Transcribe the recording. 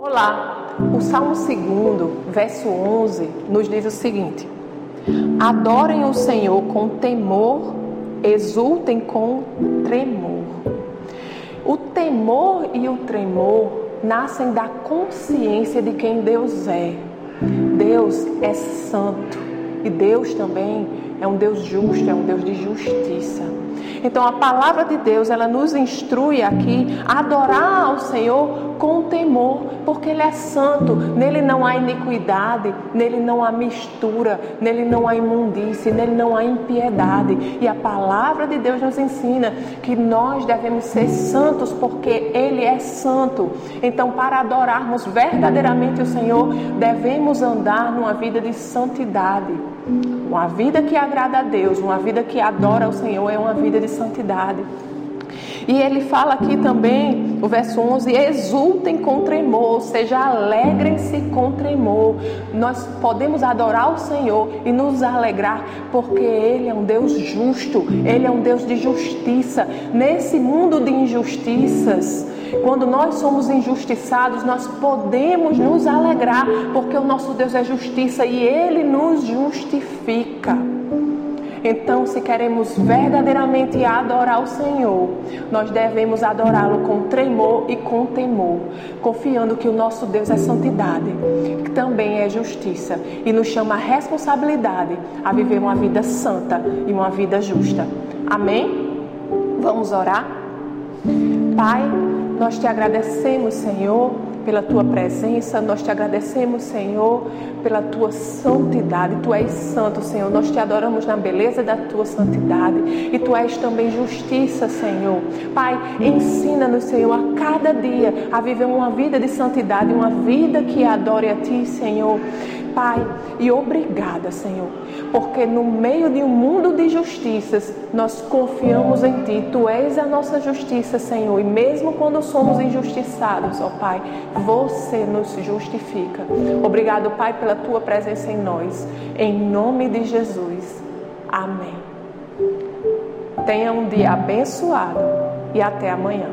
Olá, o Salmo 2, verso 11, nos diz o seguinte: Adorem o Senhor com temor, exultem com tremor. O temor e o tremor nascem da consciência de quem Deus é. Deus é santo e Deus também é um Deus justo, é um Deus de justiça. Então a palavra de Deus, ela nos instrui aqui a adorar ao Senhor com temor, porque ele é santo, nele não há iniquidade, nele não há mistura, nele não há imundície, nele não há impiedade. E a palavra de Deus nos ensina que nós devemos ser santos porque ele é santo. Então, para adorarmos verdadeiramente o Senhor, devemos andar numa vida de santidade. Uma vida que agrada a Deus, uma vida que adora o Senhor é uma vida de santidade. E ele fala aqui também, o verso 11: exultem com tremor, ou seja, alegrem-se com tremor. Nós podemos adorar o Senhor e nos alegrar, porque Ele é um Deus justo, Ele é um Deus de justiça. Nesse mundo de injustiças, quando nós somos injustiçados, nós podemos nos alegrar, porque o nosso Deus é justiça e Ele nos justifica. Então, se queremos verdadeiramente adorar o Senhor, nós devemos adorá-lo com tremor e com temor, confiando que o nosso Deus é santidade, que também é justiça e nos chama a responsabilidade a viver uma vida santa e uma vida justa. Amém? Vamos orar? Pai, nós te agradecemos, Senhor pela tua presença, nós te agradecemos, Senhor, pela tua santidade. Tu és santo, Senhor. Nós te adoramos na beleza da tua santidade e tu és também justiça, Senhor. Pai, ensina-nos, Senhor, a cada dia a viver uma vida de santidade, uma vida que adore a ti, Senhor. Pai, e obrigada, Senhor, porque no meio de um mundo de justiças, nós confiamos em Ti. Tu és a nossa justiça, Senhor, e mesmo quando somos injustiçados, ó Pai, você nos justifica. Obrigado, Pai, pela Tua presença em nós. Em nome de Jesus. Amém. Tenha um dia abençoado e até amanhã.